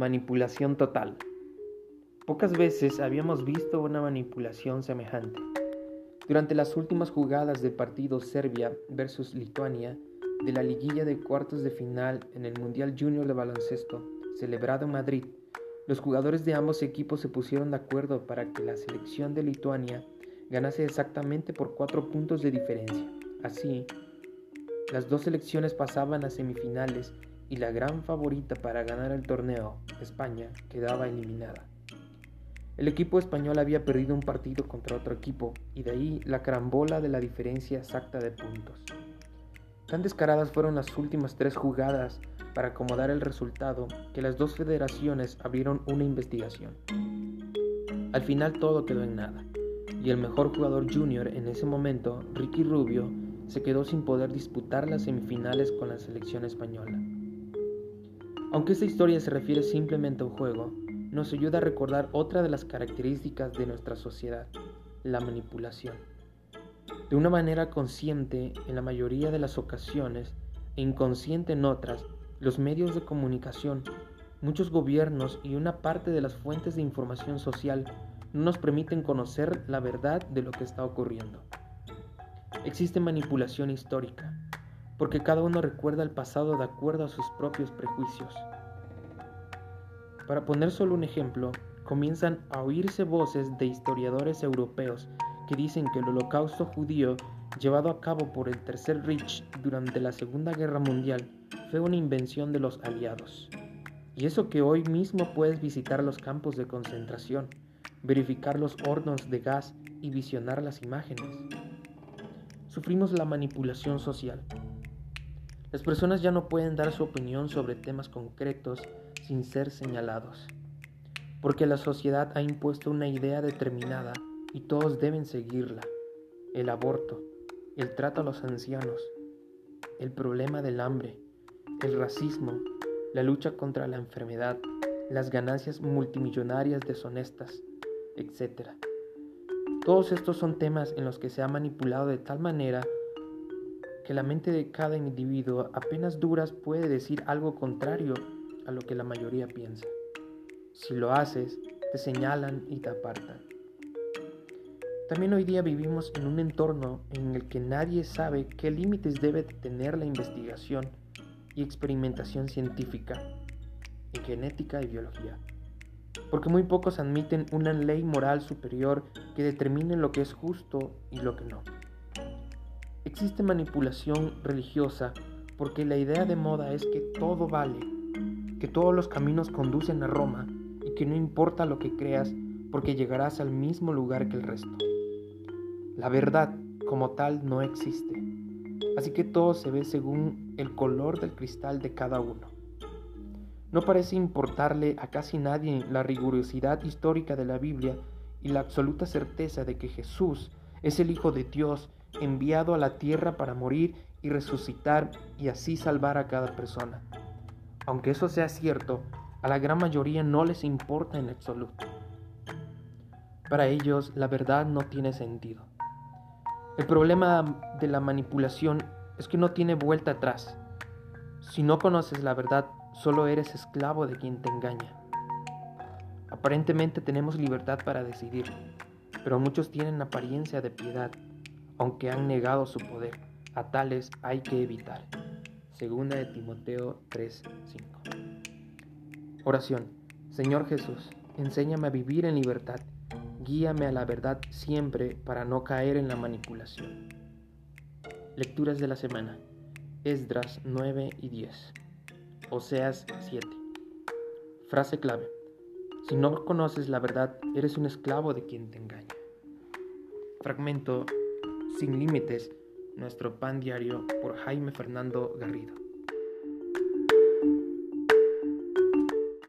Manipulación total. Pocas veces habíamos visto una manipulación semejante. Durante las últimas jugadas del partido Serbia versus Lituania de la liguilla de cuartos de final en el Mundial Junior de Baloncesto, celebrado en Madrid, los jugadores de ambos equipos se pusieron de acuerdo para que la selección de Lituania ganase exactamente por cuatro puntos de diferencia. Así, las dos selecciones pasaban a semifinales y la gran favorita para ganar el torneo, España, quedaba eliminada. El equipo español había perdido un partido contra otro equipo y de ahí la carambola de la diferencia exacta de puntos. Tan descaradas fueron las últimas tres jugadas para acomodar el resultado que las dos federaciones abrieron una investigación. Al final todo quedó en nada, y el mejor jugador junior en ese momento, Ricky Rubio, se quedó sin poder disputar las semifinales con la selección española. Aunque esta historia se refiere simplemente a un juego, nos ayuda a recordar otra de las características de nuestra sociedad, la manipulación. De una manera consciente en la mayoría de las ocasiones e inconsciente en otras, los medios de comunicación, muchos gobiernos y una parte de las fuentes de información social no nos permiten conocer la verdad de lo que está ocurriendo. Existe manipulación histórica, porque cada uno recuerda el pasado de acuerdo a sus propios prejuicios. Para poner solo un ejemplo, comienzan a oírse voces de historiadores europeos que dicen que el holocausto judío llevado a cabo por el Tercer Reich durante la Segunda Guerra Mundial fue una invención de los aliados. Y eso que hoy mismo puedes visitar los campos de concentración, verificar los hornos de gas y visionar las imágenes. Sufrimos la manipulación social, las personas ya no pueden dar su opinión sobre temas concretos sin ser señalados, porque la sociedad ha impuesto una idea determinada y todos deben seguirla. El aborto, el trato a los ancianos, el problema del hambre, el racismo, la lucha contra la enfermedad, las ganancias multimillonarias deshonestas, etc. Todos estos son temas en los que se ha manipulado de tal manera que la mente de cada individuo apenas duras puede decir algo contrario a lo que la mayoría piensa. Si lo haces, te señalan y te apartan. También hoy día vivimos en un entorno en el que nadie sabe qué límites debe tener la investigación y experimentación científica en genética y biología. Porque muy pocos admiten una ley moral superior que determine lo que es justo y lo que no. Existe manipulación religiosa porque la idea de moda es que todo vale, que todos los caminos conducen a Roma y que no importa lo que creas porque llegarás al mismo lugar que el resto. La verdad como tal no existe, así que todo se ve según el color del cristal de cada uno. No parece importarle a casi nadie la rigurosidad histórica de la Biblia y la absoluta certeza de que Jesús es el Hijo de Dios enviado a la tierra para morir y resucitar y así salvar a cada persona. Aunque eso sea cierto, a la gran mayoría no les importa en absoluto. Para ellos la verdad no tiene sentido. El problema de la manipulación es que no tiene vuelta atrás. Si no conoces la verdad, solo eres esclavo de quien te engaña. Aparentemente tenemos libertad para decidir, pero muchos tienen apariencia de piedad aunque han negado su poder. A tales hay que evitar. Segunda de Timoteo 3:5. Oración. Señor Jesús, enséñame a vivir en libertad. Guíame a la verdad siempre para no caer en la manipulación. Lecturas de la semana. Esdras 9 y 10. Oseas 7. Frase clave. Si no conoces la verdad, eres un esclavo de quien te engaña. Fragmento sin Límites, nuestro pan diario por Jaime Fernando Garrido.